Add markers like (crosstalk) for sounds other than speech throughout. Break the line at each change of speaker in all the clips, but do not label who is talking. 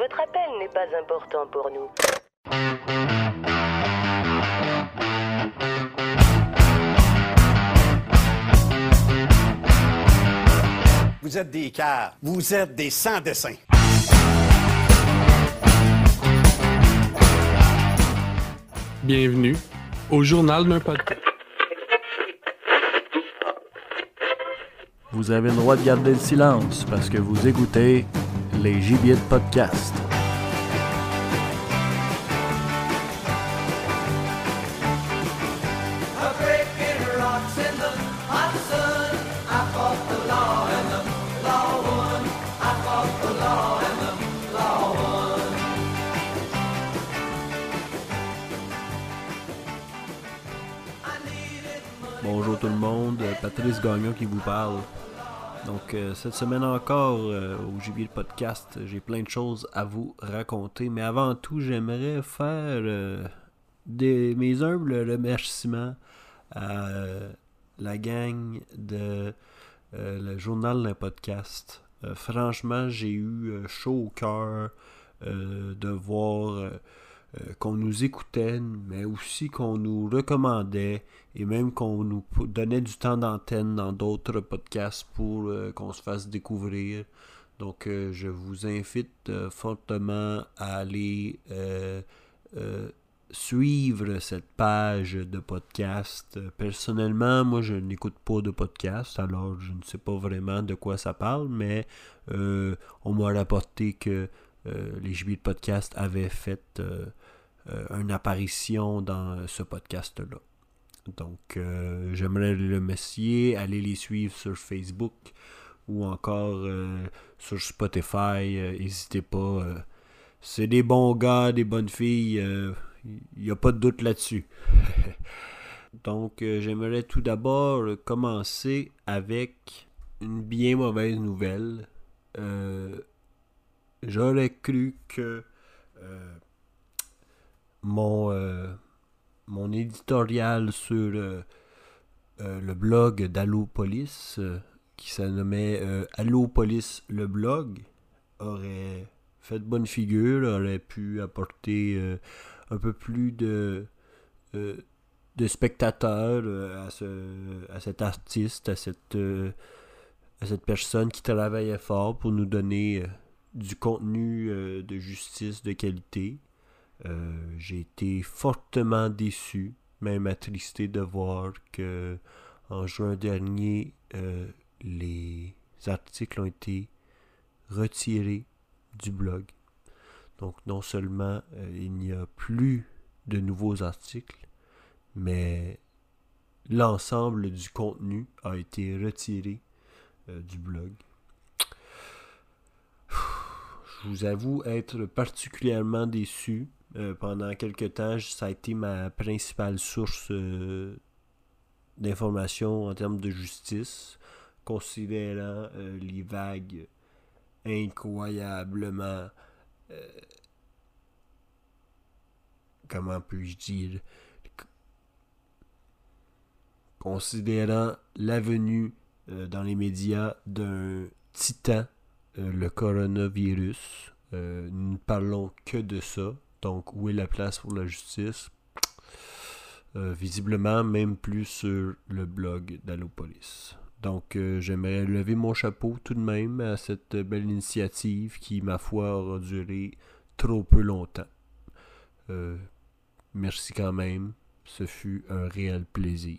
Votre appel n'est pas important pour nous.
Vous êtes des cars. Vous êtes des sans-dessins.
Bienvenue au journal d'un podcast.
Vous avez le droit de garder le silence parce que vous écoutez les gibiers de podcast. Bonjour tout le monde, Patrice Gagnon qui vous parle. Donc euh, cette semaine encore euh, au de Podcast, j'ai plein de choses à vous raconter. Mais avant tout, j'aimerais faire euh, des, mes humbles remerciements à euh, la gang de le journal d'un podcast. Franchement, j'ai eu chaud au cœur de voir euh, qu'on nous écoutait, mais aussi qu'on nous recommandait et même qu'on nous donnait du temps d'antenne dans d'autres podcasts pour euh, qu'on se fasse découvrir. Donc, euh, je vous invite fortement à aller suivre cette page de podcast. Personnellement, moi, je n'écoute pas de podcast, alors je ne sais pas vraiment de quoi ça parle, mais on m'a rapporté que les gibiers de podcast avaient fait une apparition dans euh, ce podcast-là. Donc, euh, j'aimerais les remercier, aller les suivre sur Facebook ou encore euh, sur Spotify. euh, N'hésitez pas. euh, c'est des bons gars, des bonnes filles. Il n'y a pas de doute là-dessus. (laughs) Donc, euh, j'aimerais tout d'abord euh, commencer avec une bien mauvaise nouvelle. Euh, J'aurais cru que euh, mon, euh, mon éditorial sur euh, euh, le blog d'Allopolis, qui se nommait euh, Allopolis le blog, aurait fait bonne figure, aurait pu apporter un peu plus de, de spectateurs à, ce, à cet artiste, à cette, cette personne qui travaillait fort pour nous donner du contenu de justice de qualité. Euh, J'ai été fortement déçu, même attristé de voir que en juin dernier, euh, les articles ont été retirés du blog. Donc non seulement euh, il n'y a plus de nouveaux articles, mais l'ensemble du contenu a été retiré du blog. Je vous avoue être particulièrement déçu. Euh, pendant quelques temps, ça a été ma principale source euh, d'information en termes de justice, considérant euh, les vagues incroyablement euh, comment puis-je dire considérant la venue euh, dans les médias d'un titan, le coronavirus. Nous ne parlons que de ça. Donc, où est la place pour la justice? Euh, Visiblement, même plus sur le blog d'Allopolis. Donc, euh, j'aimerais lever mon chapeau tout de même à cette belle initiative qui, ma foi, aura duré trop peu longtemps. Euh, merci quand même. Ce fut un réel plaisir.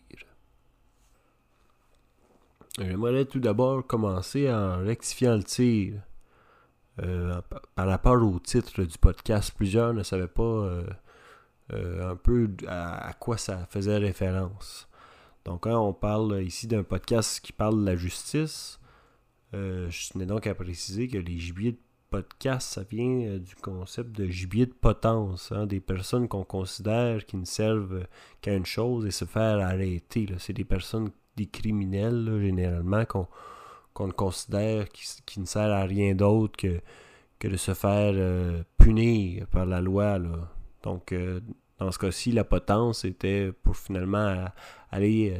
J'aimerais tout d'abord commencer en rectifiant le tir. Euh, par- rapport au titre du podcast, plusieurs ne savaient pas euh, euh, un peu à, quoi ça faisait référence. Donc, quand on parle ici d'un podcast qui parle de la justice, je tenais donc à préciser que les gibiers de podcast, ça vient du concept de gibier de potence, hein, des personnes qu'on considère qui ne servent qu'à une chose et se faire arrêter. C'est des personnes, des criminels, généralement, qu'on qu'on ne considère qui, ne sert à rien d'autre que, de se faire euh, punir par la loi. Donc, euh, dans ce cas-ci, la potence était pour finalement euh, aller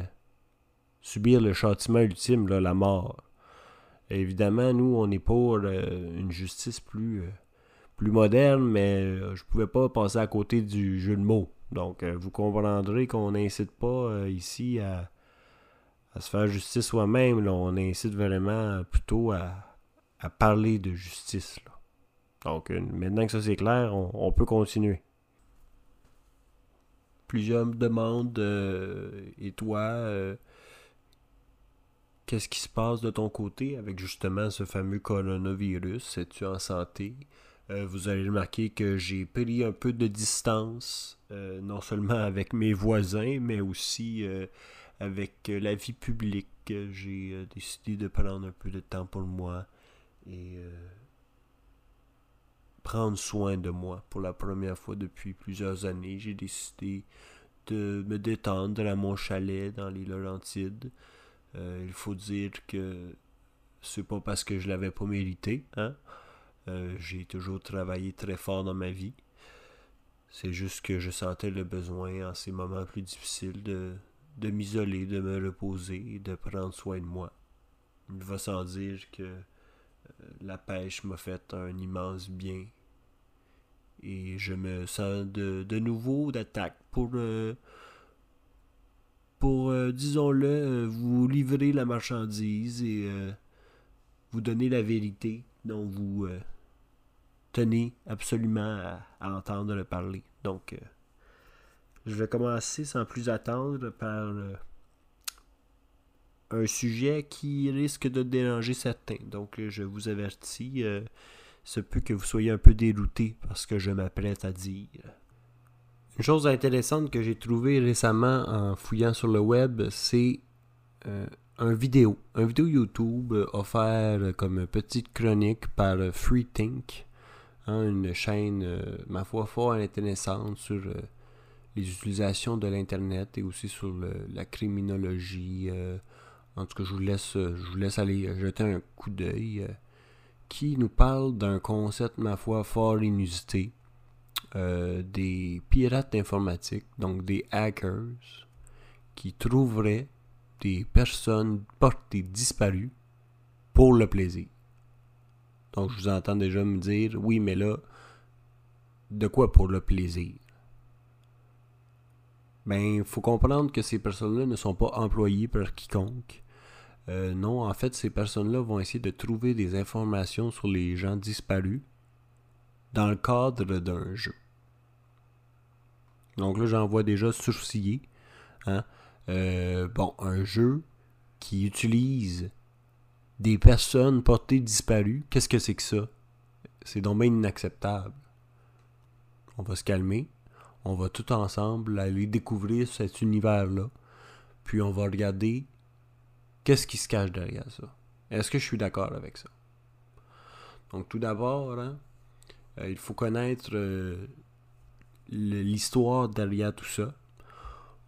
subir le châtiment ultime, là, la mort. Évidemment, nous, on est pour une justice plus, plus moderne, mais je pouvais pas passer à côté du jeu de mots. Donc, vous comprendrez qu'on n'incite pas ici à, à se faire justice soi-même. On incite vraiment plutôt à, parler de justice. Donc, euh, maintenant que ça c'est clair, on, peut continuer. Plusieurs me demandent, euh, et toi, euh, qu'est-ce qui se passe de ton côté avec justement ce fameux coronavirus? Es-tu en santé? Vous allez remarquer que j'ai pris un peu de distance, non seulement avec mes voisins, mais aussi avec euh, la vie publique. J'ai euh, décidé de prendre un peu de temps pour moi et euh, prendre soin de moi. Pour la première fois depuis plusieurs années, j'ai décidé de me détendre à mon chalet dans les Laurentides. Euh, il faut dire que c'est pas parce que je l'avais pas mérité, hein. Euh, j'ai toujours travaillé très fort dans ma vie. C'est juste que je sentais le besoin en ces moments plus difficiles de, de m'isoler, de me reposer, de prendre soin de moi. Il va sans dire que euh, la pêche m'a fait un immense bien. Et je me sens de, nouveau d'attaque pour, euh, euh, disons-le, vous livrer la marchandise et vous donner la vérité dont vous tenez absolument à, à entendre le parler. Donc, je vais commencer sans plus attendre par euh, un sujet qui risque de déranger certains. Donc, euh, je vous avertis, euh, se peut que vous soyez un peu dérouté par ce que je m'apprête à dire. Une chose intéressante que j'ai trouvée récemment en fouillant sur le web, c'est un vidéo. Un vidéo YouTube offert comme petite chronique par FreeThink, hein, une chaîne, ma foi, fort intéressante sur les utilisations de l'Internet et aussi sur le- la criminologie. euh, en tout cas, je vous laisse, je vous laisse aller euh, jeter un coup d'œil. euh, qui nous parle d'un concept, ma foi, fort inusité. euh, des pirates informatiques, donc des hackers, qui trouveraient des personnes portées disparues pour le plaisir. Donc je vous entends déjà me dire, oui, mais là, de quoi pour le plaisir? Ben, il faut comprendre que ces personnes-là ne sont pas employées par quiconque. Euh, non, en fait, ces personnes-là vont essayer de trouver des informations sur les gens disparus dans le cadre d'un jeu. Donc là, j'en vois déjà sourciller. Hein? Euh, bon, un jeu qui utilise des personnes portées disparues, qu'est-ce que c'est que ça? C'est donc inacceptable. On va se calmer. On va tout ensemble aller découvrir cet univers-là. Puis on va regarder qu'est-ce qui se cache derrière ça. Est-ce que je suis d'accord avec ça? Donc tout d'abord, hein, euh, il faut connaître euh, l'histoire derrière tout ça.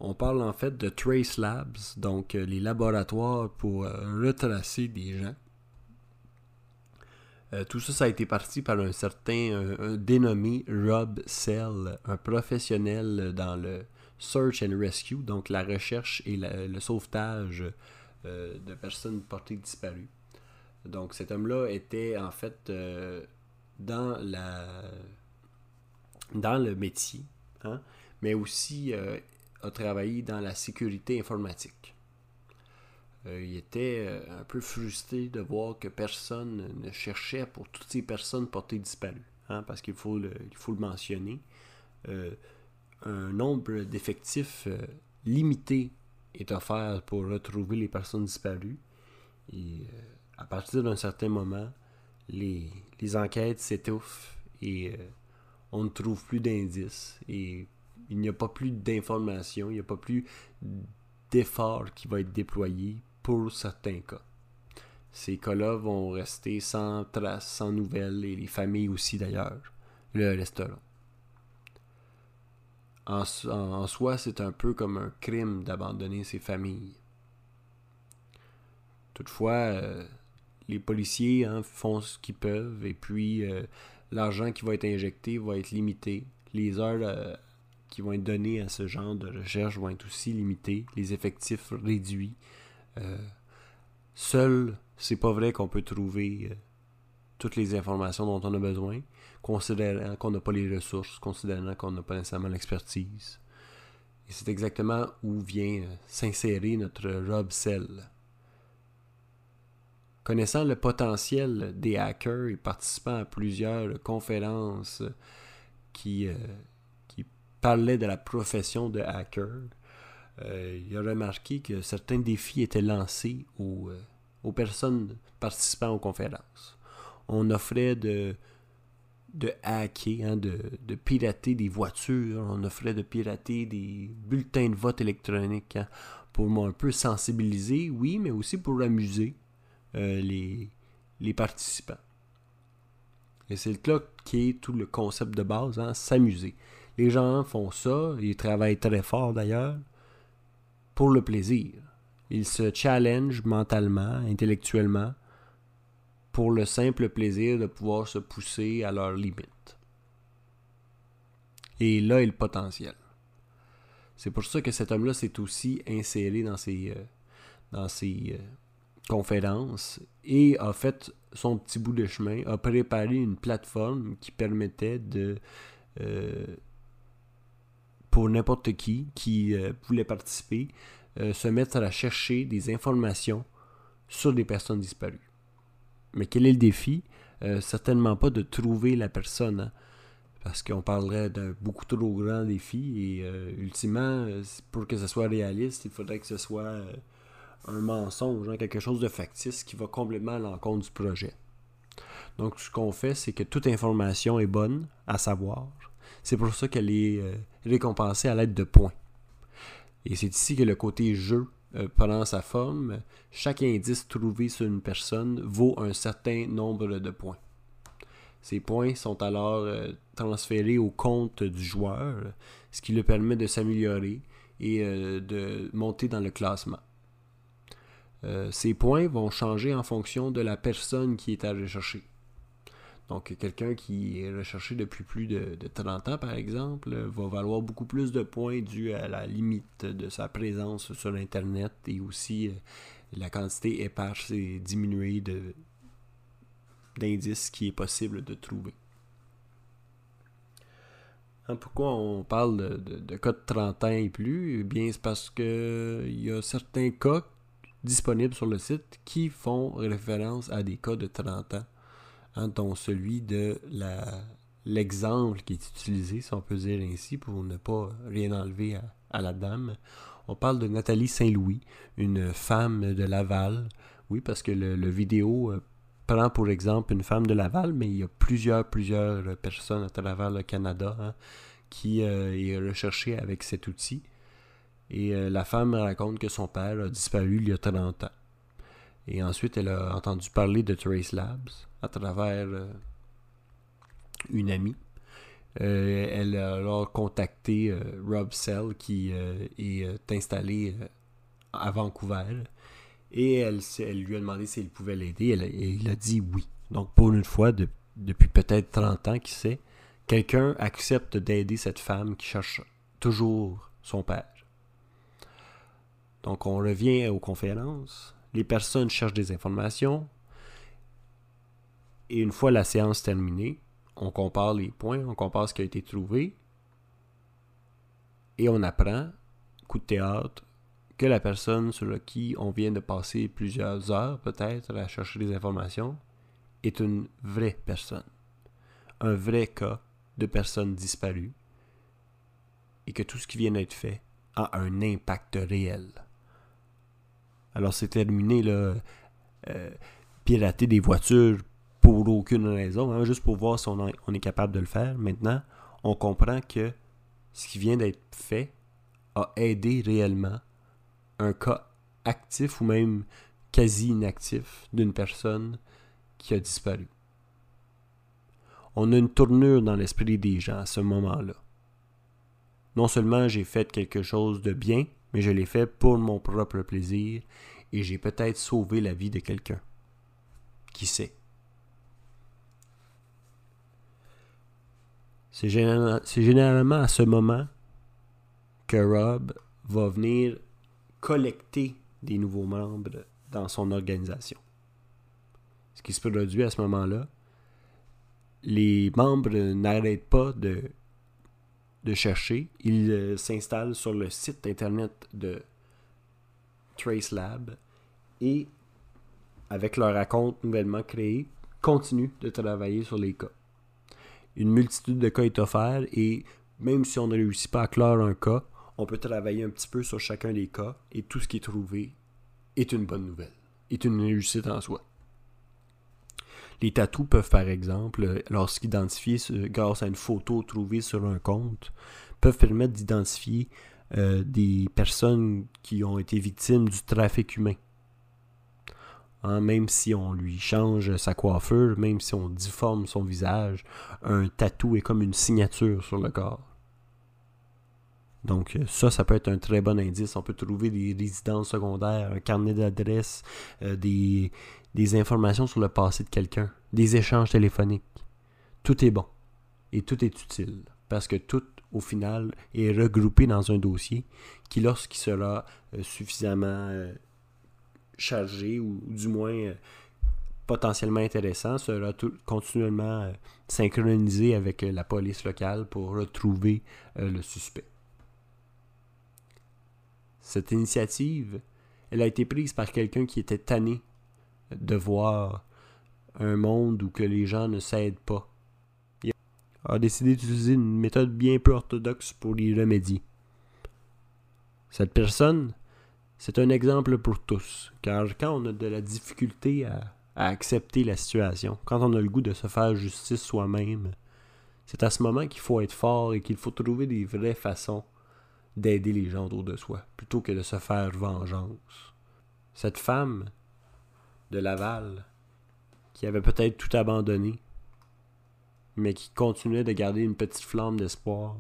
On parle en fait de Trace Labs, donc euh, les laboratoires pour retracer des gens. Euh, tout ça, ça a été parti par un certain dénommé Rob Sell, un professionnel dans le Search and Rescue, donc la recherche et le sauvetage euh, de personnes portées disparues. Donc cet homme-là était en fait euh, dans la dans le métier, hein, mais aussi a travaillé dans la sécurité informatique. Euh, il était euh, un peu frustré de voir que personne ne cherchait pour toutes ces personnes portées disparues, hein, parce qu'il faut le, il faut le mentionner. Euh, un nombre d'effectifs limité est offert pour retrouver les personnes disparues. Et à partir d'un certain moment, les, les enquêtes s'étouffent et on ne trouve plus d'indices et il n'y a pas plus d'informations, il n'y a pas plus d'efforts qui va être déployé pour certains cas. Ces cas-là vont rester sans traces, sans nouvelles, et les familles aussi d'ailleurs le so- en- en soi, c'est un peu comme un crime d'abandonner ses familles. Toutefois, euh, les policiers hein, font ce qu'ils peuvent et puis euh, l'argent qui va être injecté va être limité. Les heures euh, qui vont être données à ce genre de recherche vont être aussi limitées. Les effectifs réduits. Euh, seul, c'est pas vrai qu'on peut trouver euh, toutes les informations dont on a besoin, considérant qu'on n'a pas les ressources, considérant qu'on n'a pas nécessairement l'expertise. Et c'est exactement où vient euh, s'insérer notre Rob Cell. Connaissant le potentiel des hackers et participant à plusieurs conférences qui, qui parlaient de la profession de hacker, euh, il a remarqué que certains défis étaient lancés aux, aux personnes participant aux conférences. On offrait de, hacker, hein, de, pirater des voitures, on offrait de pirater des bulletins de vote électroniques hein, pour un peu sensibiliser, oui, mais aussi pour amuser euh, les, les participants. Et c'est là qui est tout le concept de base, hein, s'amuser. Les gens font ça, ils travaillent très fort d'ailleurs, pour le plaisir. Ils se challengent mentalement, intellectuellement, pour le simple plaisir de pouvoir se pousser à leurs limites. Et là est le potentiel. C'est pour ça que cet homme-là s'est aussi inséré dans ses, euh, dans euh, conférences et a fait son petit bout de chemin, a préparé une plateforme qui permettait de, euh, pour n'importe qui qui voulait participer, se mettre à chercher des informations sur des personnes disparues. Mais quel est le défi? Euh, Certainement pas de trouver la personne. Hein. parce qu'on parlerait d'un beaucoup trop grand défi et euh, ultimement, euh, pour que ce soit réaliste, il faudrait que ce soit un mensonge, hein, quelque chose de factice qui va complètement à l'encontre du projet. Donc, ce qu'on fait, c'est que toute information est bonne à savoir. C'est pour ça qu'elle est récompensée à l'aide de points. Et c'est ici que le côté jeu euh, pendant sa forme, chaque indice trouvé sur une personne vaut un certain nombre de points. Ces points sont alors euh, transférés au compte du joueur, ce qui lui permet de s'améliorer et euh, de monter dans le classement. ces points vont changer en fonction de la personne qui est à rechercher. Donc, quelqu'un qui est recherché depuis plus de, 30 ans, par exemple, va valoir beaucoup plus de points dû à la limite de sa présence sur Internet et aussi euh, la quantité éparse et diminuée d'indices qui est possible de trouver. Hein, pourquoi on parle de, de, cas de 30 ans et plus? Eh bien, c'est parce qu'il y a certains cas disponibles sur le site qui font référence à des cas de 30 ans hein, dont celui de l'exemple qui est utilisé, si on peut dire ainsi, pour ne pas rien enlever à, la dame. On parle de Nathalie Saint-Louis, une femme de Laval. Oui, parce que le, vidéo euh, prend pour exemple une femme de Laval, mais il y a plusieurs, plusieurs personnes à travers le Canada hein, qui euh, est recherchée avec cet outil. Et euh, la femme raconte que son père a disparu il y a 30 ans. Et ensuite, elle a entendu parler de Trace Labs à travers euh, une amie. Euh, elle a alors contacté euh, Rob Sell qui est installé à Vancouver et elle, elle, lui a demandé s'il pouvait l'aider et il a dit oui. Donc pour une fois, depuis peut-être 30 ans, qui sait, quelqu'un accepte d'aider cette femme qui cherche toujours son père. Donc on revient aux conférences. Les personnes cherchent des informations, et une fois la séance terminée, on compare les points, on compare ce qui a été trouvé. Et on apprend, coup de théâtre, que la personne sur qui on vient de passer plusieurs heures peut-être à chercher des informations est une vraie personne. Un vrai cas de personne disparue. Et que tout ce qui vient d'être fait a un impact réel. Alors c'est terminé, là. Euh, pirater des voitures pour aucune raison, hein, juste pour voir si on, est capable de le faire. Maintenant, on comprend que ce qui vient d'être fait a aidé réellement un cas actif ou même quasi inactif d'une personne qui a disparu. On a une tournure dans l'esprit des gens à ce moment-là. Non seulement j'ai fait quelque chose de bien, mais je l'ai fait pour mon propre plaisir et j'ai peut-être sauvé la vie de quelqu'un. Qui sait? C'est généralement, à ce moment que Rob va venir collecter des nouveaux membres dans son organisation. Ce qui se produit à ce moment-là, les membres n'arrêtent pas de, chercher. Ils euh, s'installent sur le site internet de TraceLab et, avec leur compte nouvellement créé, continuent de travailler sur les cas. Une multitude de cas est offerte et même si on ne réussit pas à clore un cas, on peut travailler un petit peu sur chacun des cas et tout ce qui est trouvé est une bonne nouvelle, est une réussite en soi. Les tatous peuvent, par exemple, lorsqu'identifiés grâce à une photo trouvée sur un compte, peuvent permettre d'identifier euh, des personnes qui ont été victimes du trafic humain. Hein, même si on lui change sa coiffure, même si on difforme son visage, un tatou est comme une signature sur le corps. Donc ça, ça peut être un très bon indice. On peut trouver des résidences secondaires, un carnet d'adresses, euh, des, informations sur le passé de quelqu'un, des échanges téléphoniques. Tout est bon et tout est utile parce que tout, au final, est regroupé dans un dossier qui, lorsqu'il sera euh, suffisamment euh, chargé ou, du moins potentiellement intéressant, sera continuellement synchronisé avec la police locale pour retrouver le suspect. Cette initiative, elle a été prise par quelqu'un qui était tanné de voir un monde où que les gens ne s'aident pas. Il a décidé d'utiliser une méthode bien peu orthodoxe pour y remédier. Cette personne, c'est un exemple pour tous, car quand on a de la difficulté à, accepter la situation, quand on a le goût de se faire justice soi-même, c'est à ce moment qu'il faut être fort et qu'il faut trouver des vraies façons d'aider les gens autour de soi, plutôt que de se faire vengeance. Cette femme de Laval, qui avait peut-être tout abandonné, mais qui continuait de garder une petite flamme d'espoir,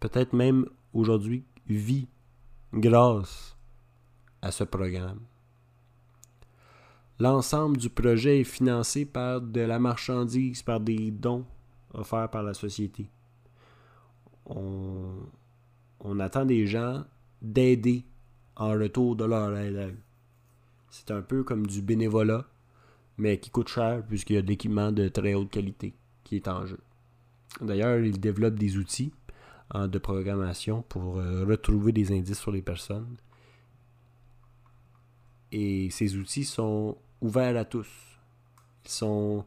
peut-être même aujourd'hui vit grâce à ce programme. L'ensemble du projet est financé par de la marchandise, par des dons offerts par la société on, attend des gens d'aider en retour de leur aide. C'est un peu comme du bénévolat, mais qui coûte cher puisqu'il y a de l'équipement de très haute qualité qui est en jeu. D'ailleurs, ils développent des outils de programmation pour euh, retrouver des indices sur les personnes. Et ces outils sont ouverts à tous. Ils sont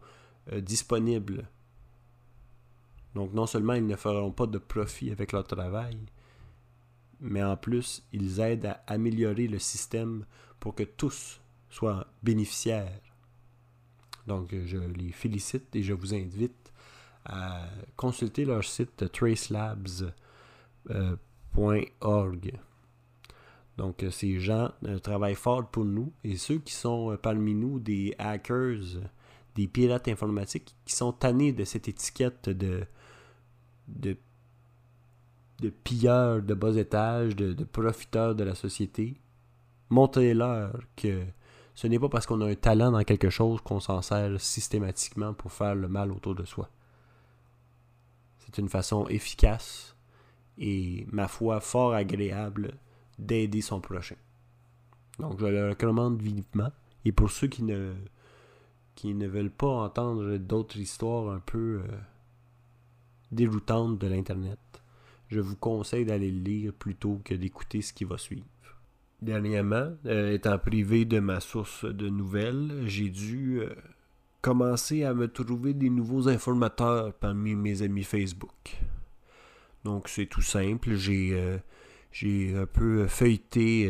euh, disponibles donc non seulement ils ne feront pas de profit avec leur travail, mais en plus ils aident à améliorer le système pour que tous soient bénéficiaires. Donc je les félicite et je vous invite à consulter leur site tracelabs.org. Donc ces gens euh, travaillent fort pour nous et ceux qui sont euh, parmi nous des hackers, des pirates informatiques qui sont tannés de cette étiquette de de, de pilleurs de bas étage, de, profiteurs de la société. Montrez-leur que ce n'est pas parce qu'on a un talent dans quelque chose qu'on s'en sert systématiquement pour faire le mal autour de soi. C'est une façon efficace et, ma foi, fort agréable d'aider son prochain. Donc, je le recommande vivement. Et pour ceux qui ne, qui ne veulent pas entendre d'autres histoires un peu euh, déroutante de l'Internet. Je vous conseille d'aller le lire plutôt que d'écouter ce qui va suivre. Dernièrement, euh, étant privé de ma source de nouvelles, j'ai dû euh, commencer à me trouver des nouveaux informateurs parmi mes amis Facebook. Donc c'est tout simple, j'ai euh, un peu feuilleté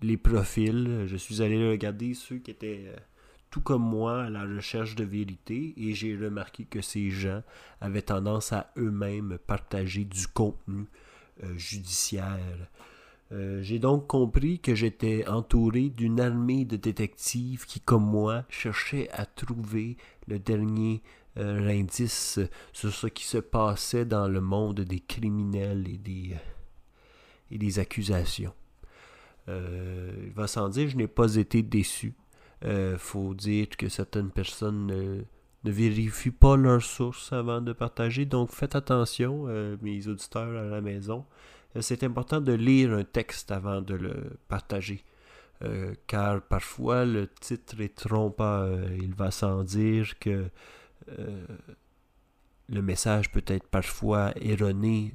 les profils, je suis allé regarder ceux qui étaient tout comme moi à la recherche de vérité et j'ai remarqué que ces gens avaient tendance à eux-mêmes partager du contenu euh, judiciaire. Euh, j'ai donc compris que j'étais entouré d'une armée de détectives qui, comme moi, cherchaient à trouver le dernier euh, indice sur ce qui se passait dans le monde des criminels et des, et des accusations. il va sans dire, je n'ai pas été déçu. Il euh, faut dire que certaines personnes ne, vérifient pas leurs sources avant de partager. Donc faites attention, euh, mes auditeurs à la maison. Euh, c'est important de lire un texte avant de le partager. euh, car parfois le titre est trompeur. Il va sans dire que euh, le message peut être parfois erroné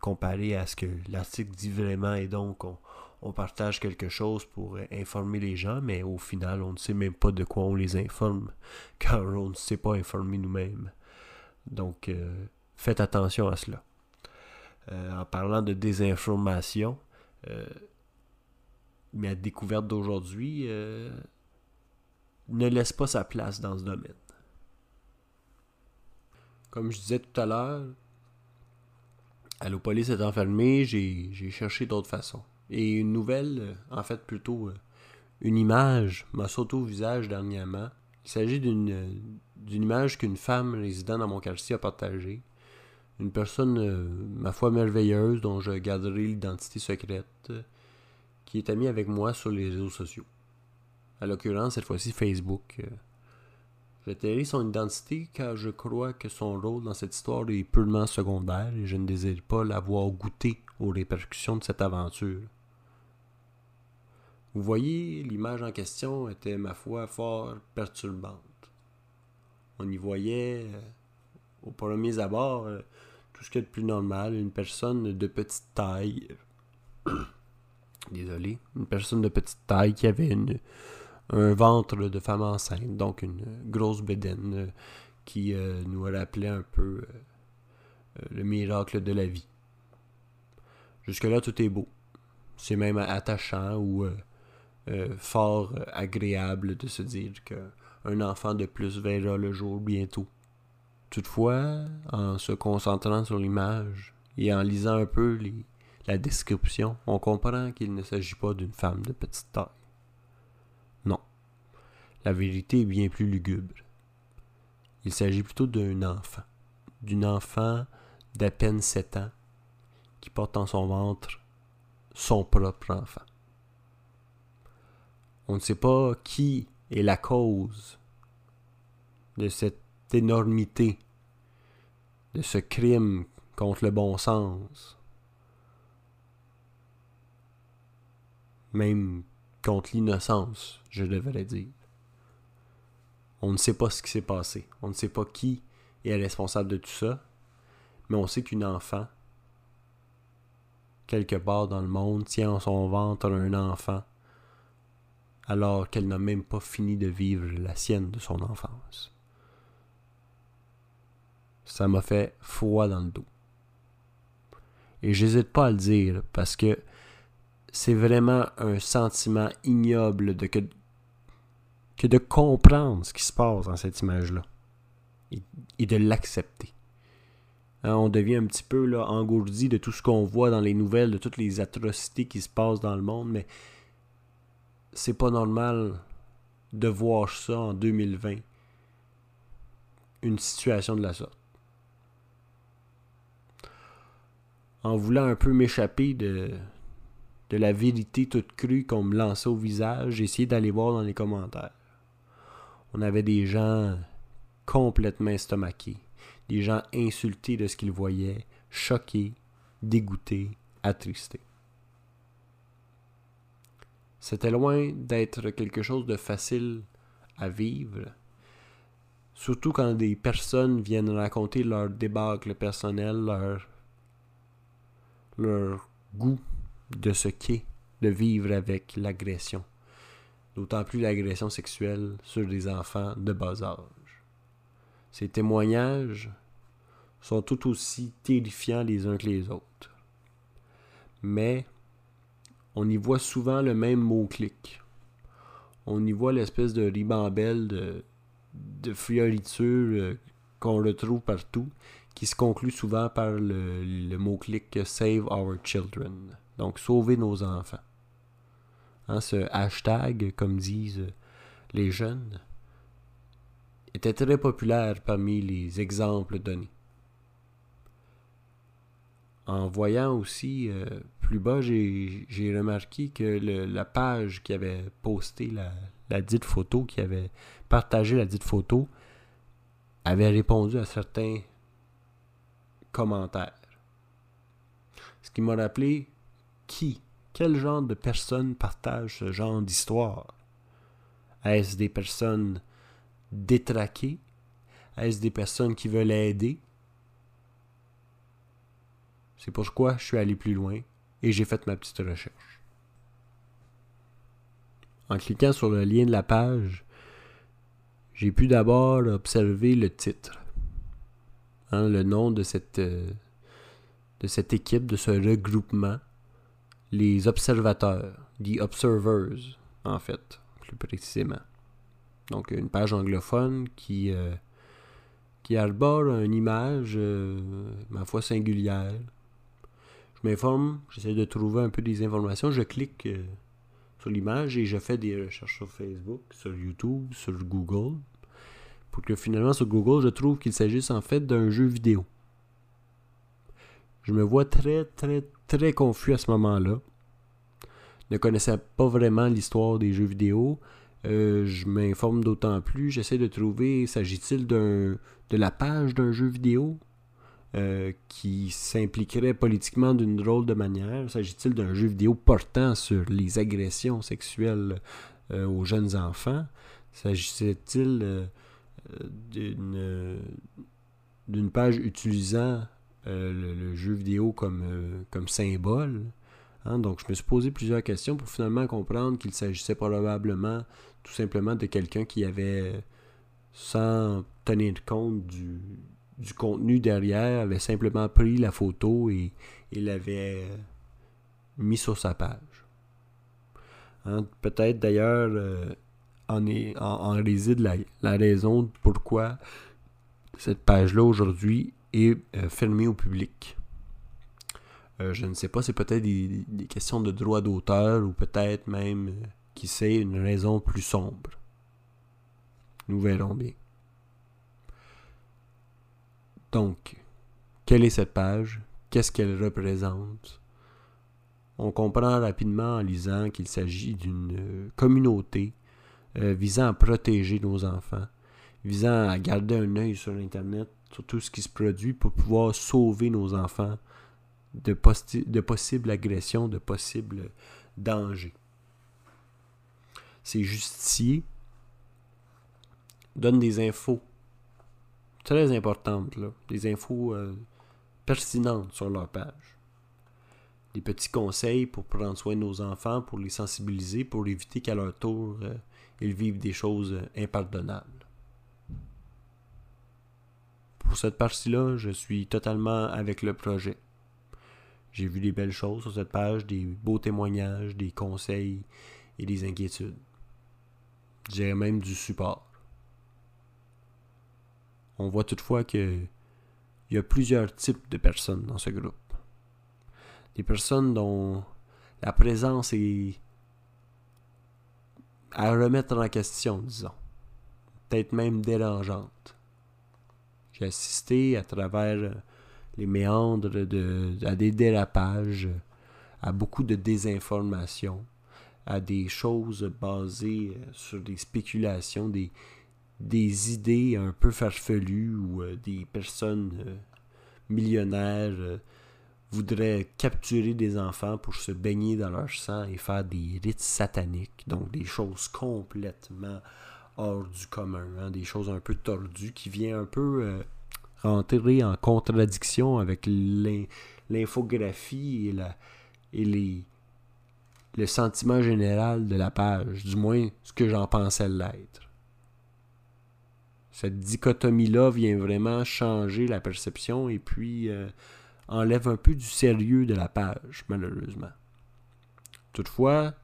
comparé à ce que l'article dit vraiment et donc on, on, partage quelque chose pour informer les gens, mais au final on ne sait même pas de quoi on les informe (laughs) car on ne sait pas informer nous-mêmes. Donc faites attention à cela. En parlant de désinformation, ma découverte d'aujourd'hui euh, ne laisse pas sa place dans ce domaine. Comme je disais tout à l'heure, Allopolis étant fermé, j'ai cherché d'autres façons. Et une nouvelle, euh, en fait plutôt euh, une image, m'a sauté au visage dernièrement. Il s'agit d'une image qu'une femme résidant dans mon quartier a partagée. Une personne, ma foi, merveilleuse, dont je garderai l'identité secrète qui est ami avec moi sur les réseaux sociaux. À l'occurrence, cette fois-ci Facebook. Euh, J'ai son identité car je crois que son rôle dans cette histoire est purement secondaire et je ne désire pas l'avoir goûté aux répercussions de cette aventure. Vous voyez, l'image en question était, ma foi, fort perturbante. On y voyait, euh, au premier abord, euh, tout ce qui est de plus normal, une personne de petite taille, (coughs) désolé, une personne de petite taille qui avait un ventre de femme enceinte, donc une grosse bédaine euh, qui euh, nous rappelait un peu euh, le miracle de la vie. Jusque-là, tout est beau. C'est même attachant ou fort agréable de se dire qu'un enfant de plus verra le jour bientôt. Toutefois, en se concentrant sur l'image et en lisant un peu la description, on comprend qu'il ne s'agit pas d'une femme de petite taille. Non. La vérité est bien plus lugubre. Il s'agit plutôt d'un enfant. D'une enfant d'à peine sept ans qui porte en son ventre son propre enfant. On ne sait pas qui est la cause de cette énormité, de ce crime contre le bon sens, même contre l'innocence, je devrais dire. On ne sait pas ce qui s'est passé. On ne sait pas qui est responsable de tout ça. Mais on sait qu'une enfant, quelque part dans le monde, tient en son ventre un enfant alors qu'elle n'a même pas fini de vivre la sienne de son enfance. Ça m'a fait froid dans le dos. Et j'hésite pas à le dire parce que c'est vraiment un sentiment ignoble de que, de comprendre ce qui se passe dans cette image-là et, de l'accepter. Hein, on devient un petit peu engourdi de tout ce qu'on voit dans les nouvelles, de toutes les atrocités qui se passent dans le monde, mais c'est pas normal de voir ça en 2020. Une situation de la sorte. En voulant un peu m'échapper de, de la vérité toute crue qu'on me lançait au visage, j'ai d'aller voir dans les commentaires. On avait des gens complètement estomaqués, des gens insultés de ce qu'ils voyaient, choqués, dégoûtés, attristés. C'était loin d'être quelque chose de facile à vivre, surtout quand des personnes viennent raconter leur débâcle personnel, leur, leur goût de ce qu'est de vivre avec l'agression. D'autant plus l'agression sexuelle sur des enfants de bas âge. Ces témoignages sont tout aussi terrifiants les uns que les autres. Mais on y voit souvent le même mot-clic. On y voit l'espèce de ribambelle de, de euh, qu'on retrouve partout, qui se conclut souvent par le, le mot-clic Save Our Children. Donc, sauver nos enfants. Hein, ce hashtag, comme disent les jeunes, était très populaire parmi les exemples donnés. En voyant aussi euh, plus bas, j'ai remarqué que la page qui avait posté la, la dite photo, qui avait partagé la dite photo, avait répondu à certains commentaires. Ce qui m'a rappelé qui quel genre de personnes partagent ce genre d'histoire Est-ce des personnes détraquées? Est-ce des personnes qui veulent aider? C'est pourquoi je suis allé plus loin et j'ai fait ma petite recherche. En cliquant sur le lien de la page, j'ai pu d'abord observer le titre, hein, le nom de cette, euh, de cette équipe, de ce regroupement, les observateurs, the observers, en fait, plus précisément. Donc une page anglophone qui, euh, arbore une image, euh, ma foi, singulière. Je m'informe, j'essaie de trouver un peu des informations, je clique sur l'image et je fais des recherches sur Facebook, sur YouTube, sur Google, que finalement sur Google, je trouve qu'il s'agisse en fait d'un jeu vidéo. Je me vois très, très, très confus à ce moment-là. Ne connaissais pas vraiment l'histoire des jeux vidéo. Euh, je m'informe d'autant plus. J'essaie de trouver, s'agit-il de la page d'un jeu vidéo euh, qui s'impliquerait politiquement d'une drôle de manière? S'agit-il d'un jeu vidéo portant sur les agressions sexuelles euh, aux jeunes enfants? S'agissait-il d'une page utilisant le, jeu vidéo comme, comme symbole? Hein? Donc, je me suis posé plusieurs questions pour finalement comprendre qu'il s'agissait probablement tout simplement de quelqu'un qui avait, sans tenir compte du, du contenu derrière, avait simplement pris la photo et, l'avait euh, mis sur sa page. Hein, peut-être d'ailleurs euh, en, réside la, raison pourquoi cette page-là aujourd'hui est euh, fermée au public. je ne sais pas, c'est peut-être des, des, questions de droit d'auteur ou peut-être même, qui sait, une raison plus sombre. Nous verrons bien. Donc, quelle est cette page? Qu'est-ce qu'elle représente? On comprend rapidement en lisant qu'il s'agit d'une euh, communauté euh, visant à protéger nos enfants, visant à garder un œil sur Internet, sur tout ce qui se produit pour pouvoir sauver nos enfants de, possibles agressions, de possibles dangers. Ces justiciers donnent des infos très importantes, là. des infos euh, pertinentes sur leur page. Des petits conseils pour prendre soin de nos enfants, pour les sensibiliser, pour éviter qu'à leur tour, euh, ils vivent des choses euh, impardonnables. Pour cette partie-là, je suis totalement avec le projet. J'ai vu des belles choses sur cette page, des beaux témoignages, des conseils et des inquiétudes. J'ai même du support. On voit toutefois qu'il y a plusieurs types de personnes dans ce groupe. Des personnes dont la présence est à remettre en question, disons. Peut-être même dérangeante. J'ai assisté à travers les méandres de, à des dérapages, à beaucoup de désinformation, à des choses basées sur des spéculations, des, des idées un peu farfelues ou euh, des personnes euh, millionnaires euh, voudraient capturer des enfants pour se baigner dans leur sang et faire des rites sataniques, donc des choses complètement hors du commun, hein, des choses un peu tordues qui viennent un peu rentrer en contradiction avec l'infographie et les, le sentiment général de la page, du moins ce que j'en pensais l'être. Cette dichotomie-là vient vraiment changer la perception et puis euh, enlève un peu du sérieux de la page, malheureusement. Toutefois,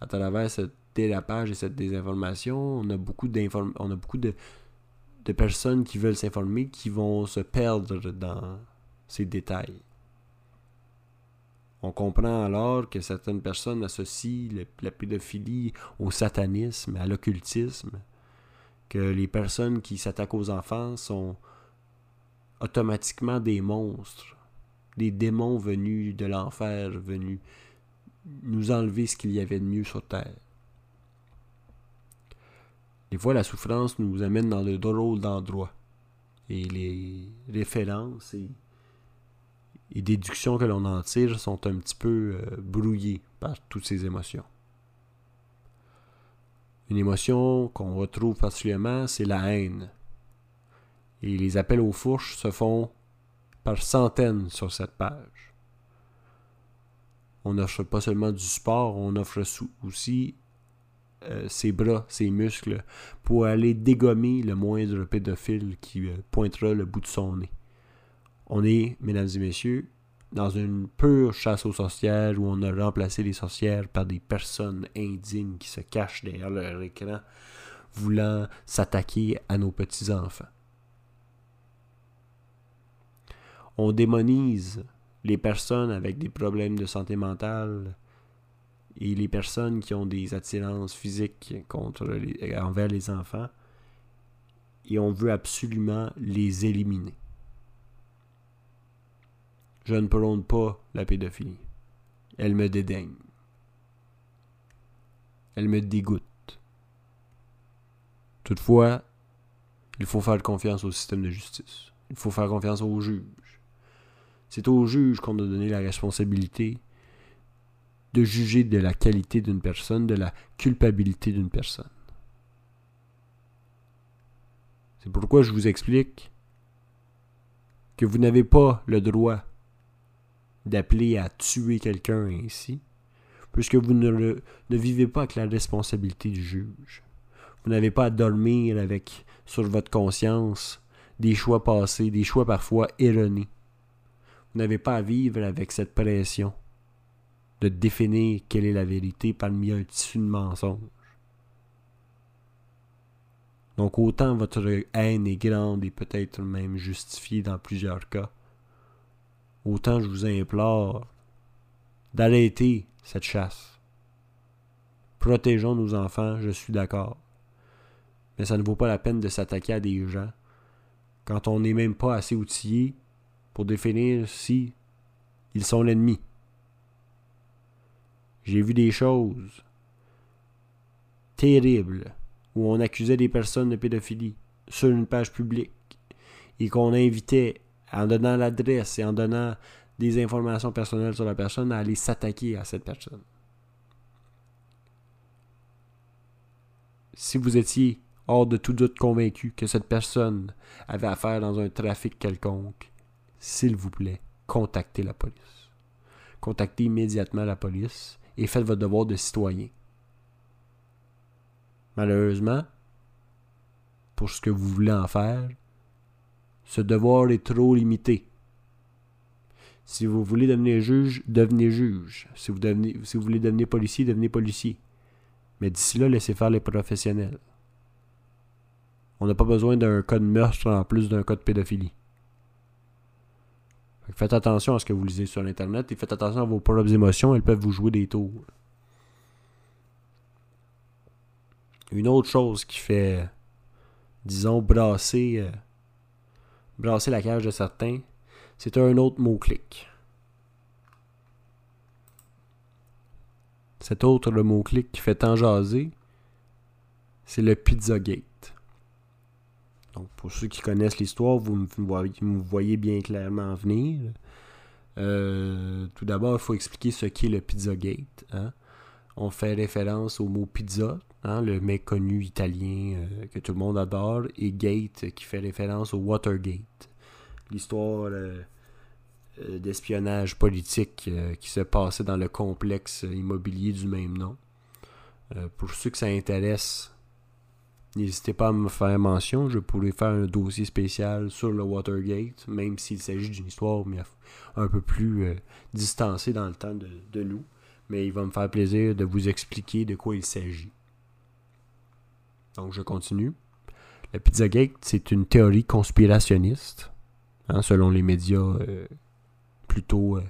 à travers cette dérapage et cette désinformation, on a beaucoup, on a beaucoup de, de personnes qui veulent s'informer qui vont se perdre dans ces détails. On comprend alors que certaines personnes associent la pédophilie au satanisme, à l'occultisme, que les personnes qui s'attaquent aux enfants sont automatiquement des monstres, des démons venus de l'enfer, venus nous enlever ce qu'il y avait de mieux sur Terre. Des fois, la souffrance nous amène dans de drôles d'endroits. Et les références et, déductions que l'on en tire sont un petit peu euh, brouillées par toutes ces émotions. Une émotion qu'on retrouve particulièrement, c'est la haine. Et les appels aux fourches se font par centaines sur cette page. On n'offre pas seulement du sport, on offre aussi euh, ses bras, ses muscles, pour aller dégommer le moindre pédophile qui euh, pointera le bout de son nez. On est, mesdames et messieurs, dans une pure chasse aux sorcières où on a remplacé les sorcières par des personnes indignes qui se cachent derrière leur écran, voulant s'attaquer à nos petits-enfants. On démonise les personnes avec des problèmes de santé mentale et les personnes qui ont des attirances physiques contre envers les enfants et on veut absolument les éliminer. Je ne prône pas la pédophilie. Elle me dédaigne. Elle me dégoûte. Toutefois, il faut faire confiance au système de justice. Il faut faire confiance aux juges. C'est aux juges qu'on a donné la responsabilité de juger de la qualité d'une personne, de la culpabilité d'une personne. C'est pourquoi je vous explique que vous n'avez pas le droit d'appeler à tuer quelqu'un ainsi, puisque vous ne, ne vivez pas avec la responsabilité du juge. Vous n'avez pas à dormir avec sur votre conscience des choix passés, des choix parfois erronés. Vous n'avez pas à vivre avec cette pression de définir quelle est la vérité parmi un tissu de mensonges. Donc autant votre haine est grande et peut-être même justifiée dans plusieurs cas, autant je vous implore d'arrêter cette chasse. Protégeons nos enfants, je suis d'accord. Mais ça ne vaut pas la peine de s'attaquer à des gens quand on n'est même pas assez outillé pour définir si ils sont l'ennemi. J'ai vu des choses terribles où on accusait des personnes de pédophilie sur une page publique et qu'on invitait, en donnant l'adresse et en donnant des informations personnelles sur la personne, à aller s'attaquer à cette personne. Si vous étiez hors de tout doute convaincu que cette personne avait affaire dans un trafic quelconque, s'il vous plaît, contactez la police. Contactez immédiatement la police et faites votre devoir de citoyen. Malheureusement, pour ce que vous voulez en faire, ce devoir est trop limité. Si vous voulez devenir juge, devenez juge. Si vous, voulez devenir policier, devenez policier. Mais d'ici là, laissez faire les professionnels. On n'a pas besoin d'un code meurtre en plus d'un code pédophilie. Faites attention à ce que vous lisez sur Internet et faites attention à vos propres émotions, elles peuvent vous jouer des tours. Une autre chose qui fait, disons, brasser, euh, brasser la cage de certains, c'est un autre mot-clic. Cet autre mot-clic qui fait tant jaser, c'est le Pizzagate. Pour ceux qui connaissent l'histoire, vous me voyez, bien clairement venir. Euh, tout d'abord, il faut expliquer ce qu'est le Pizzagate. Hein. On fait référence au mot pizza, hein, le mec connu italien euh, que tout le monde adore, et gate qui fait référence au Watergate. L'histoire euh, d'espionnage politique qui se passait dans le complexe immobilier du même nom. pour ceux que ça intéresse, N'hésitez pas à me faire mention, je pourrais faire un dossier spécial sur le Watergate, même s'il s'agit d'une histoire un peu plus euh, distancée dans le temps de, nous. Mais il va me faire plaisir de vous expliquer de quoi il s'agit. Donc je continue. Le Pizzagate, c'est une théorie conspirationniste, hein, selon les médias euh, plutôt... Euh,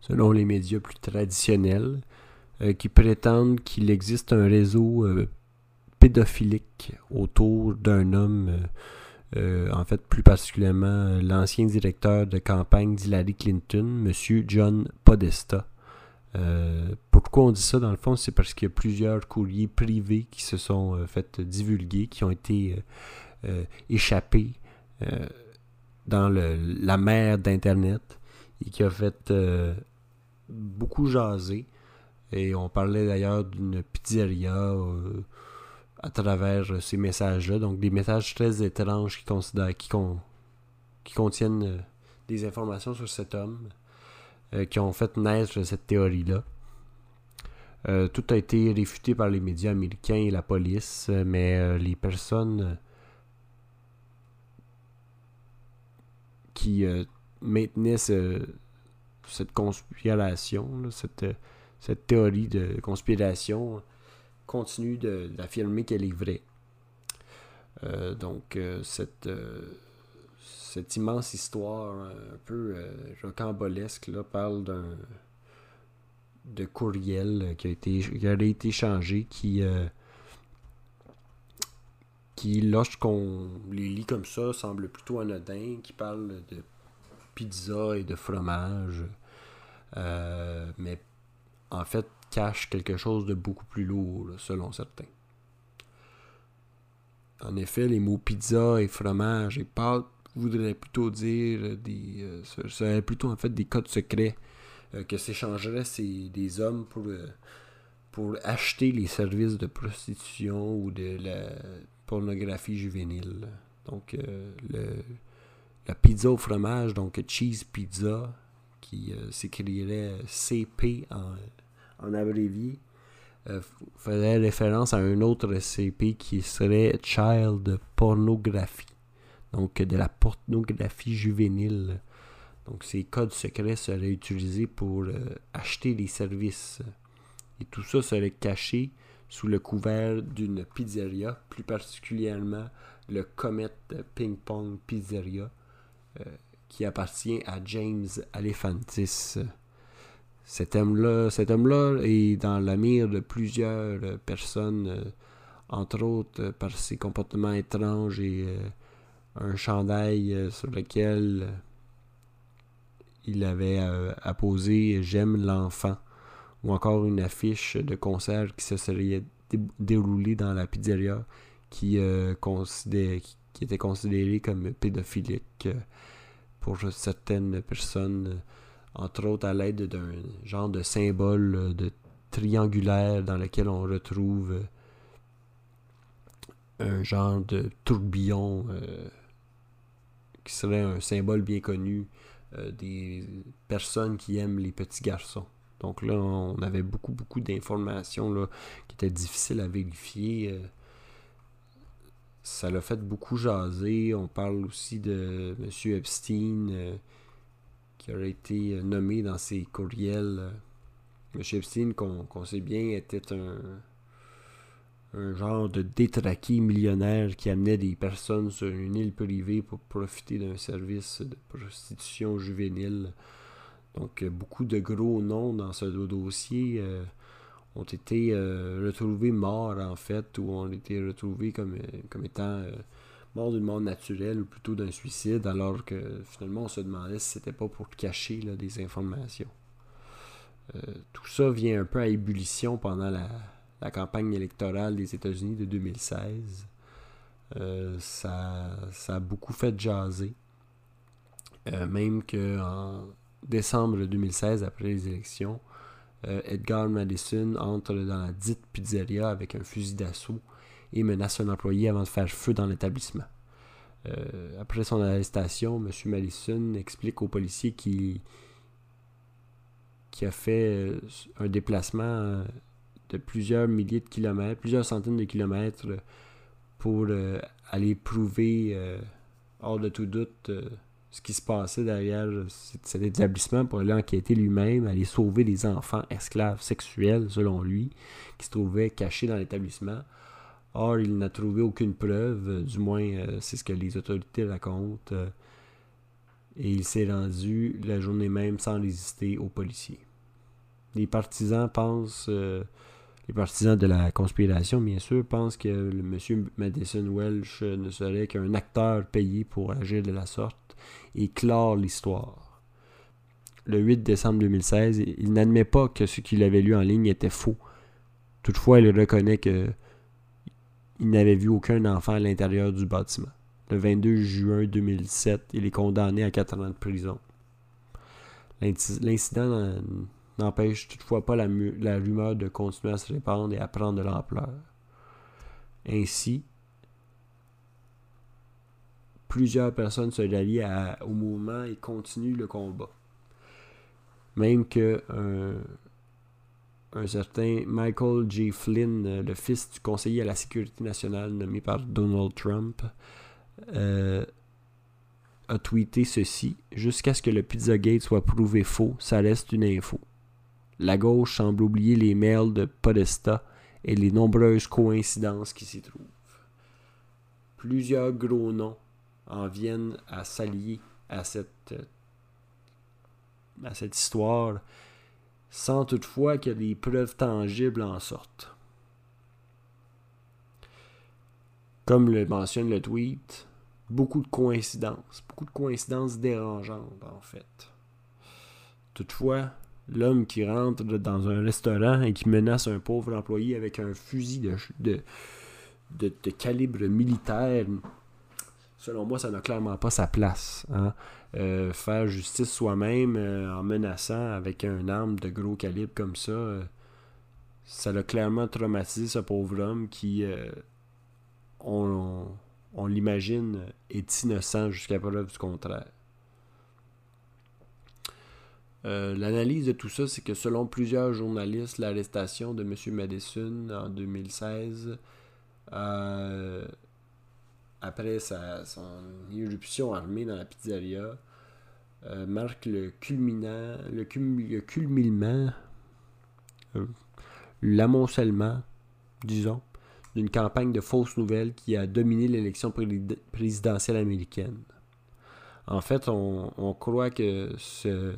selon les médias plus traditionnels. Euh, qui prétendent qu'il existe un réseau euh, pédophilique autour d'un homme, euh, en fait plus particulièrement l'ancien directeur de campagne d'Hillary Clinton, M. John Podesta. pourquoi on dit ça dans le fond? C'est parce qu'il y a plusieurs courriers privés qui se sont fait divulguer, qui ont été échappés dans la mer d'Internet et qui a fait beaucoup jaser. Et on parlait d'ailleurs d'une pizzeria euh, à travers ces messages-là. Donc des messages très étranges qui, considèrent, qui, qui contiennent euh, des informations sur cet homme, qui ont fait naître cette théorie-là. tout a été réfuté par les médias américains et la police, mais les personnes qui maintenait cette conspiration, cette, cette, théorie de conspiration, continue d'affirmer qu'elle est vraie. Euh, donc, euh, cette, euh, cette immense histoire un peu rocambolesque là, parle d'un de courriel qui a été, qui a été changé, qui, qui lorsqu'on les lit comme ça, semble plutôt anodin, qui parle de pizza et de fromage, mais en fait cache quelque chose de beaucoup plus lourd, selon certains. En effet, les mots pizza et fromage et pâte voudraient plutôt dire des. Euh, seraient plutôt en fait des codes secrets euh, que s'échangeraient des hommes pour, pour acheter les services de prostitution ou de la pornographie juvénile. Donc, le, la pizza au fromage, donc cheese pizza, qui euh, s'écrirait CP en, en abrévié, euh, faisait référence à un autre CP qui serait Child Pornography. Donc de la pornographie juvénile. Donc ces codes secrets seraient utilisés pour euh, acheter des services. Et tout ça serait caché sous le couvert d'une pizzeria, plus particulièrement le Comet Ping Pong Pizzeria, qui appartient à James Alephantis. Cet homme-là, cet homme-là est dans la mire de plusieurs personnes, euh, entre autres par ses comportements étranges et euh, un chandail sur lequel il avait apposé J'aime l'enfant, ou encore une affiche de concert qui se serait déroulée dans la pizzeria qui était considérée comme pédophilique pour certaines personnes, entre autres à l'aide d'un genre de symbole de triangulaire dans lequel on retrouve un genre de tourbillon euh, qui serait un symbole bien connu euh, des personnes qui aiment les petits garçons. Donc là, on avait beaucoup, beaucoup d'informations qui étaient difficiles à vérifier. Euh, ça l'a fait beaucoup jaser. On parle aussi de M. Epstein euh, qui aurait été euh, nommé dans ses courriels. M. Epstein, qu'on sait bien, était un, genre de détraqué millionnaire qui amenait des personnes sur une île privée pour profiter d'un service de prostitution juvénile. Donc, euh, beaucoup de gros noms dans ce dossier ont été euh, retrouvés morts, en fait, ou ont été retrouvés comme, euh, comme étant euh, morts d'une mort naturelle ou plutôt d'un suicide, alors que finalement on se demandait si c'était pas pour cacher des informations. tout ça vient un peu à ébullition pendant la, campagne électorale des États-Unis de 2016. ça, ça a beaucoup fait jaser. même qu'en décembre 2016, après les élections, Edgar Madison entre dans la dite pizzeria avec un fusil d'assaut et menace un employé avant de faire feu dans l'établissement. Euh, après son arrestation, M. Madison explique aux policiers qu'il a fait euh, un déplacement de plusieurs milliers de kilomètres, plusieurs centaines de kilomètres pour aller prouver hors de tout doute ce qui se passait derrière cet établissement pour aller enquêter lui-même, aller sauver des enfants esclaves sexuels, selon lui, qui se trouvaient cachés dans l'établissement. Or, il n'a trouvé aucune preuve, euh, du moins euh, c'est ce que les autorités racontent, euh, et il s'est rendu la journée même sans résister aux policiers. Les partisans pensent, les partisans de la conspiration, bien sûr, pensent que le monsieur Madison Welsh ne serait qu'un acteur payé pour agir de la sorte et clore l'histoire. Le 8 décembre 2016, il n'admet pas que ce qu'il avait lu en ligne était faux. Toutefois, il reconnaît que il n'avait vu aucun enfant à l'intérieur du bâtiment. le 22 juin 2007. Il est condamné à 4 ans de prison. L'incident n'empêche toutefois pas la, la, rumeur de continuer à se répandre et à prendre de l'ampleur. Ainsi, plusieurs personnes se rallient au mouvement et continuent le combat. Même que un, certain Michael J. Flynn, le fils du conseiller à la sécurité nationale nommé par Donald Trump, euh, a tweeté ceci Jusqu'à ce que le Pizzagate soit prouvé faux, ça reste une info. La gauche semble oublier les mails de Podesta et les nombreuses coïncidences qui s'y trouvent. Plusieurs gros noms en viennent à s'allier à cette, à cette histoire sans toutefois que des preuves tangibles en sortent. Comme le mentionne le tweet, beaucoup de coïncidences, beaucoup de coïncidences dérangeantes en fait. Toutefois, l'homme qui rentre dans un restaurant et qui menace un pauvre employé avec un fusil de, de, de, calibre militaire, selon moi, ça n'a clairement pas sa place. Hein. Euh, faire justice soi-même euh, en menaçant avec un arme de gros calibre comme ça, euh, ça l'a clairement traumatisé ce pauvre homme qui, on, on l'imagine, est innocent jusqu'à preuve du contraire. L'analyse de tout ça, c'est que selon plusieurs journalistes, l'arrestation de M. Madison en 2016, euh, après sa, son irruption armée dans la pizzeria, euh, marque le culminant, le, le culminement, l'amoncellement, disons, d'une campagne de fausses nouvelles qui a dominé l'élection présidentielle américaine. En fait, on, croit que ce,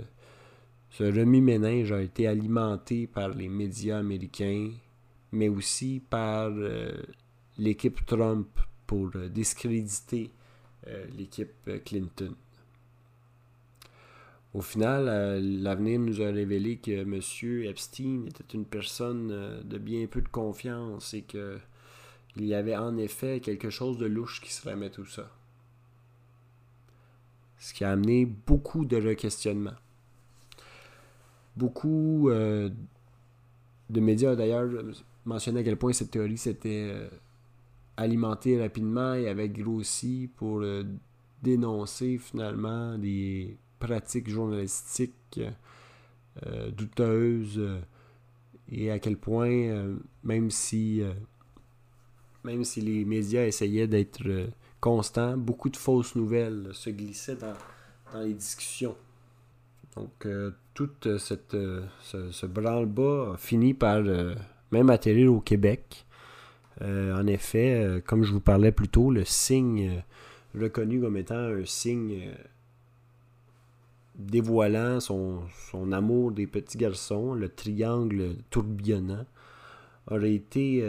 ce remue-ménage a été alimenté par les médias américains, mais aussi par euh, l'équipe Trump pour euh, discréditer euh, l'équipe Clinton. Au final, l'avenir nous a révélé que M. Epstein était une personne de bien peu de confiance et que il y avait en effet quelque chose de louche qui se remet tout ça. Ce qui a amené beaucoup de re-questionnements. Beaucoup euh, de médias d'ailleurs mentionnaient à quel point cette théorie s'était euh, alimentée rapidement et avait grossi pour euh, dénoncer finalement des pratiques journalistiques douteuses et à quel point, même si même si les médias essayaient d'être euh, constants, beaucoup de fausses nouvelles se glissaient dans, les discussions. Donc, euh, tout euh, cette, ce, branle-bas a fini par même atterrir au Québec. En effet, comme je vous parlais plus tôt, le signe reconnu comme étant un signe dévoilant son, amour des petits garçons, le triangle tourbillonnant, aurait été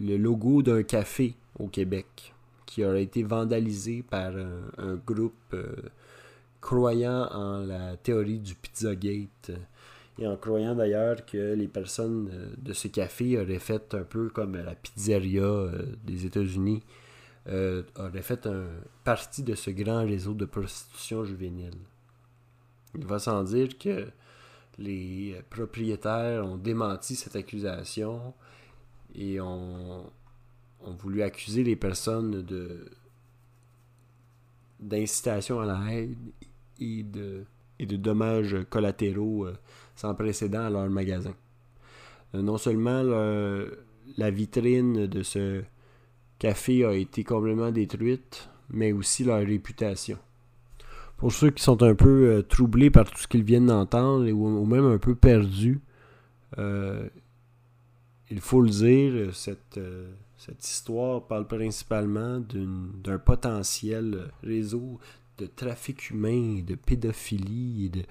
le logo d'un café au Québec qui aurait été vandalisé par un, groupe euh, croyant en la théorie du Pizzagate et en croyant d'ailleurs que les personnes euh, de ce café auraient fait un peu comme la pizzeria euh, des États-Unis, auraient fait un partie de ce grand réseau de prostitution juvénile. Il va sans dire que les propriétaires ont démenti cette accusation et ont, voulu accuser les personnes de d'incitation à la haine et de, et de dommages collatéraux euh, sans précédent à leur magasin. Euh, non seulement la vitrine de ce café a été complètement détruite, mais aussi leur réputation. Pour ceux qui sont un peu euh, troublés par tout ce qu'ils viennent d'entendre ou, même un peu perdus, il faut le dire, cette, euh, cette histoire parle principalement d'un potentiel réseau de trafic humain, de pédophilie et de,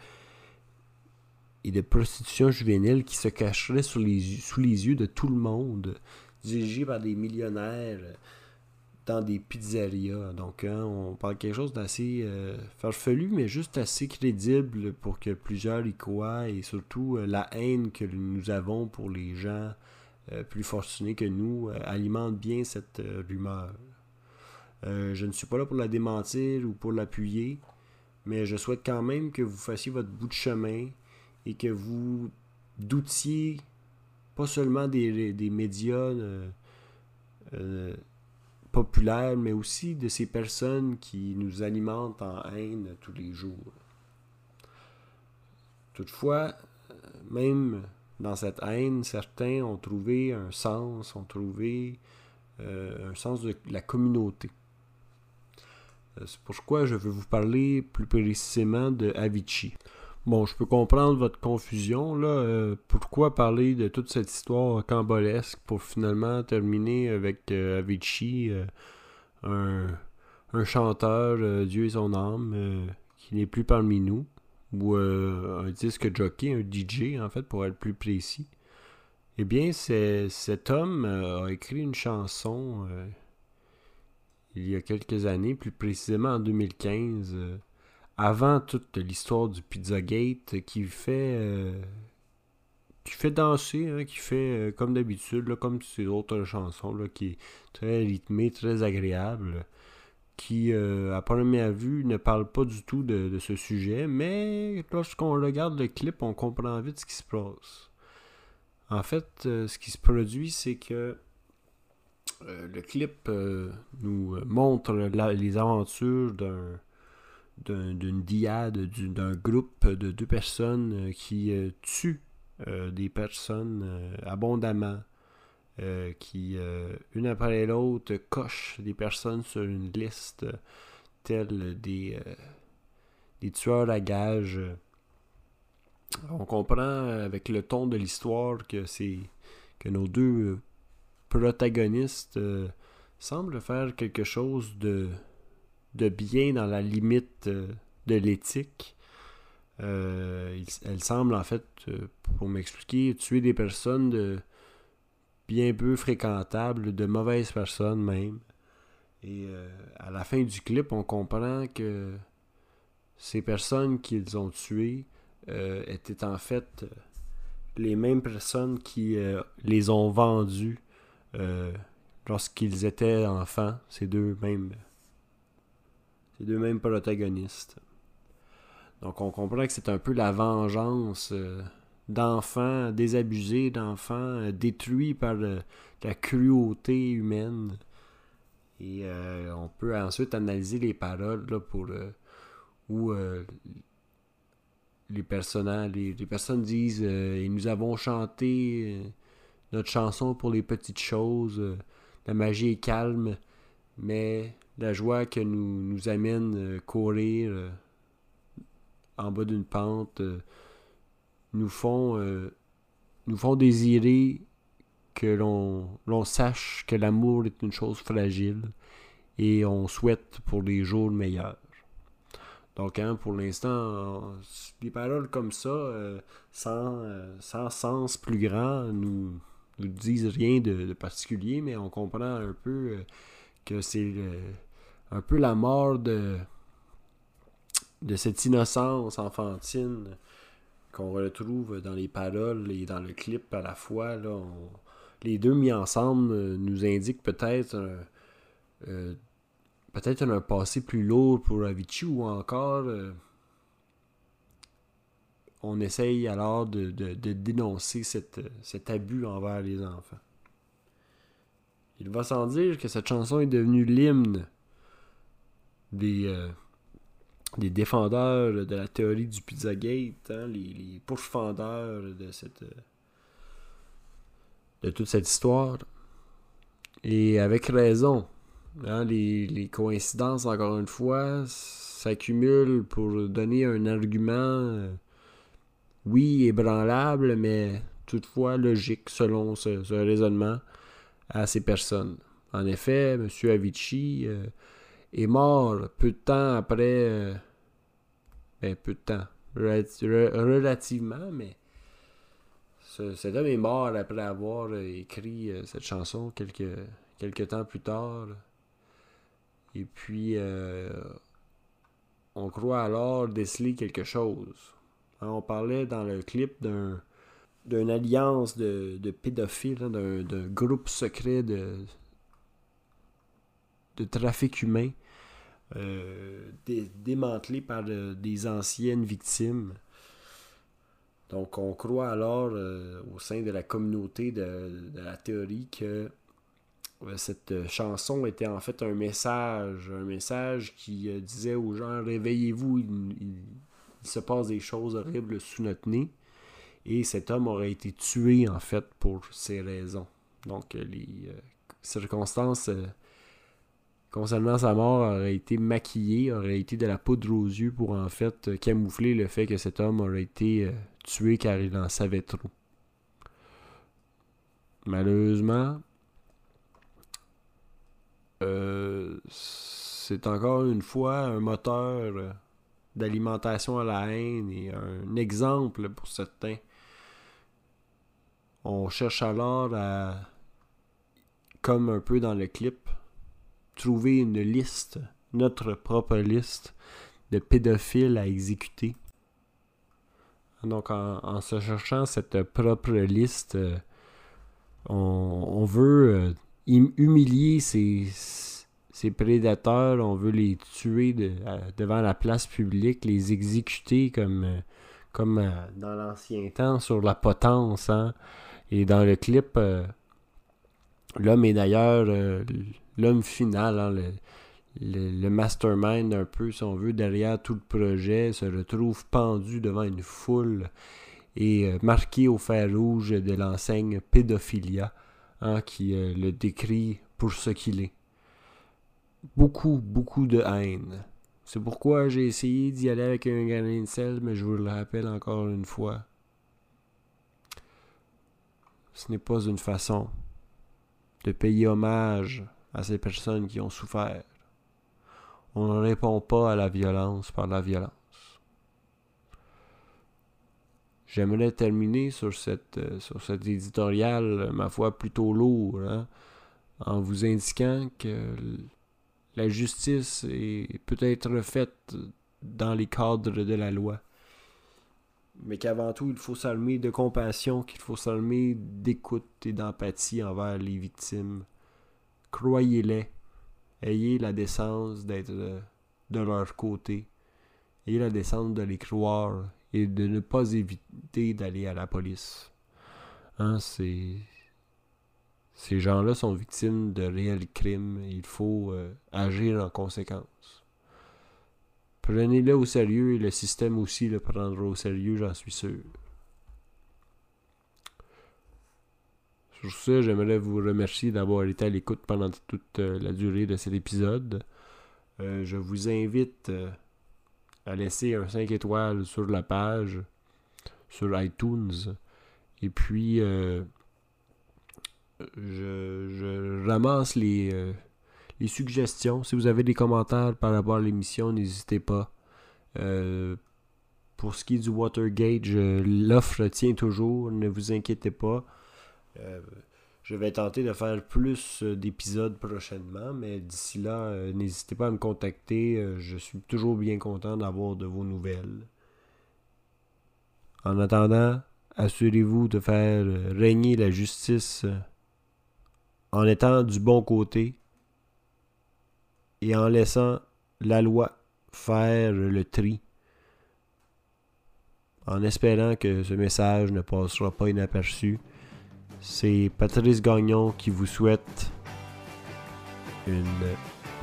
de prostitution juvénile qui se cacherait sous les, yeux de tout le monde, dirigé par des millionnaires dans des pizzerias. Donc, hein, on parle de quelque chose d'assez euh, farfelu, mais juste assez crédible pour que plusieurs y croient et surtout euh, la haine que nous avons pour les gens euh, plus fortunés que nous euh, alimentent bien cette euh, rumeur. Euh, je ne suis pas là pour la démentir ou pour l'appuyer, mais je souhaite quand même que vous fassiez votre bout de chemin et que vous doutiez pas seulement des, des médias euh, euh, populaires, mais aussi de ces personnes qui nous alimentent en haine tous les jours. Toutefois, même dans cette haine, certains ont trouvé un sens, ont trouvé un sens de la communauté. C'est pourquoi je veux vous parler plus précisément de Avicii. Bon, je peux comprendre votre confusion, là. Euh, pourquoi parler de toute cette histoire cambolesque pour finalement terminer avec euh, Avicii, euh, un, chanteur, Dieu et son âme, qui n'est plus parmi nous, ou un disque jockey, un DJ, en fait, pour être plus précis? Eh bien, cet homme a écrit une chanson il y a quelques années, plus précisément en 2015, euh, avant toute l'histoire du Pizzagate, qui fait euh, qui fait danser, hein, qui fait euh, comme d'habitude, comme ces autres chansons, qui est très rythmé, très agréable, qui à première vue ne parle pas du tout de, ce sujet, mais lorsqu'on regarde le clip, on comprend vite ce qui se passe. En fait, ce qui se produit, c'est que euh, le clip euh, nous montre les aventures d'un d'une diade, d'un groupe de deux personnes euh, qui tuent des personnes abondamment, qui, une après l'autre, cochent des personnes sur une liste telle des, des tueurs à gages. On comprend avec le ton de l'histoire que c'est que nos deux protagoniste euh, semble faire quelque chose de, de bien dans la limite euh, de l'éthique. Euh, elle semble en fait, pour m'expliquer, tuer des personnes de bien peu fréquentables, de mauvaises personnes même. Et à la fin du clip, on comprend que ces personnes qu'ils ont tuées étaient en fait les mêmes personnes qui les ont vendues euh, lorsqu'ils étaient enfants, ces deux mêmes, ces deux mêmes protagonistes. Donc on comprend que c'est un peu la vengeance euh, d'enfants désabusés, d'enfants euh, détruits par la cruauté humaine. Et on peut ensuite analyser les paroles pour où les, les, personnes disent et nous avons chanté notre chanson pour les petites choses. Euh, la magie est calme, mais la joie que nous, nous amène euh, courir euh, en bas d'une pente nous font nous font désirer que l'on sache que l'amour est une chose fragile et on souhaite pour les jours meilleurs. Donc, hein, pour l'instant, des paroles comme ça, sans, sans sens plus grand, nous, nous disent rien de, particulier, mais on comprend un peu euh, que c'est un peu la mort de, de cette innocence enfantine qu'on retrouve dans les paroles et dans le clip à la fois. Là, les deux mis ensemble euh, nous indiquent peut-être euh, peut-être un passé plus lourd pour Avicii ou encore on essaye alors de, dénoncer cet abus envers les enfants. Il va sans dire que cette chanson est devenue l'hymne des, euh, des défendeurs de la théorie du Pizzagate, hein, les, les pourfendeurs de, cette, euh, de toute cette histoire. Et avec raison. Hein, les, les, coïncidences, encore une fois, s'accumulent pour donner un argument euh, oui, ébranlable, mais toutefois logique selon ce, raisonnement à ces personnes. En effet, M. Avicii est mort peu de temps après. Euh, ben, peu de temps. relativement, mais. cet homme est mort après avoir écrit euh, cette chanson quelques, quelques temps plus tard. Et puis, on croit alors déceler quelque chose. Hein, on parlait dans le clip d'un d'une alliance de, pédophiles, hein, d'un groupe secret de, de trafic humain euh, démantelé par des anciennes victimes. Donc on croit alors au sein de la communauté de, la théorie que cette chanson était en fait un message, un message qui disait aux gens réveillez-vous, il, se passe des choses horribles sous notre nez. Et cet homme aurait été tué en fait pour ces raisons. Donc les circonstances concernant sa mort aurait été maquillé, aurait été de la poudre aux yeux pour en fait camoufler le fait que cet homme aurait été euh, tué car il en savait trop. Malheureusement, euh, c'est encore une fois un moteur d'alimentation à la haine et un exemple pour certains. On cherche alors à, comme un peu dans le clip, trouver une liste, notre propre liste de pédophiles à exécuter. Donc en, se cherchant cette propre liste, euh, on, veut euh, humilier ces, prédateurs, on veut les tuer devant la place publique, les exécuter comme, euh, comme dans l'ancien temps sur la potence. Hein. Et dans le clip, l'homme est d'ailleurs l'homme final, hein, le, mastermind un peu, si on veut, derrière tout le projet, se retrouve pendu devant une foule et euh, marqué au fer rouge de l'enseigne pédophilia, hein, qui euh, le décrit pour ce qu'il est. Beaucoup, beaucoup de haine. C'est pourquoi j'ai essayé d'y aller avec un grain de sel, mais je vous le rappelle encore une fois. Ce n'est pas une façon de payer hommage à ces personnes qui ont souffert. On ne répond pas à la violence par la violence. J'aimerais terminer sur cette euh, sur cet éditorial, ma foi, plutôt lourd, hein, en vous indiquant que la justice peut-être faite dans les cadres de la loi, mais qu'avant tout, il faut s'armer de compassion, qu'il faut s'armer d'écoute et d'empathie envers les victimes croyez-les. Ayez la décence d'être euh, de leur côté. Ayez la décence de les croire et de ne pas éviter d'aller à la police. Hein. Ces gens-là sont victimes de réels crimes. Il faut euh, agir en conséquence. Prenez-le au sérieux et le système aussi le prendra au sérieux, j'en suis sûr. Sur ce, j'aimerais vous remercier d'avoir été à l'écoute pendant toute euh, la durée de cet épisode. Euh, je vous invite euh, à laisser un 5 étoiles sur la page, sur iTunes. Et puis, je, ramasse les, les suggestions. Si vous avez des commentaires par rapport à l'émission, n'hésitez pas. pour ce qui est du Watergate, l'offre tient toujours, ne vous inquiétez pas. Euh, je vais tenter de faire plus euh, d'épisodes prochainement, mais d'ici là, euh, n'hésitez pas à me contacter. je suis toujours bien content d'avoir de vos nouvelles. En attendant, assurez-vous de faire régner la justice en étant du bon côté et en laissant la loi faire le tri, en espérant que ce message ne passera pas inaperçu c'est Patrice Gagnon qui vous souhaite une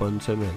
bonne semaine.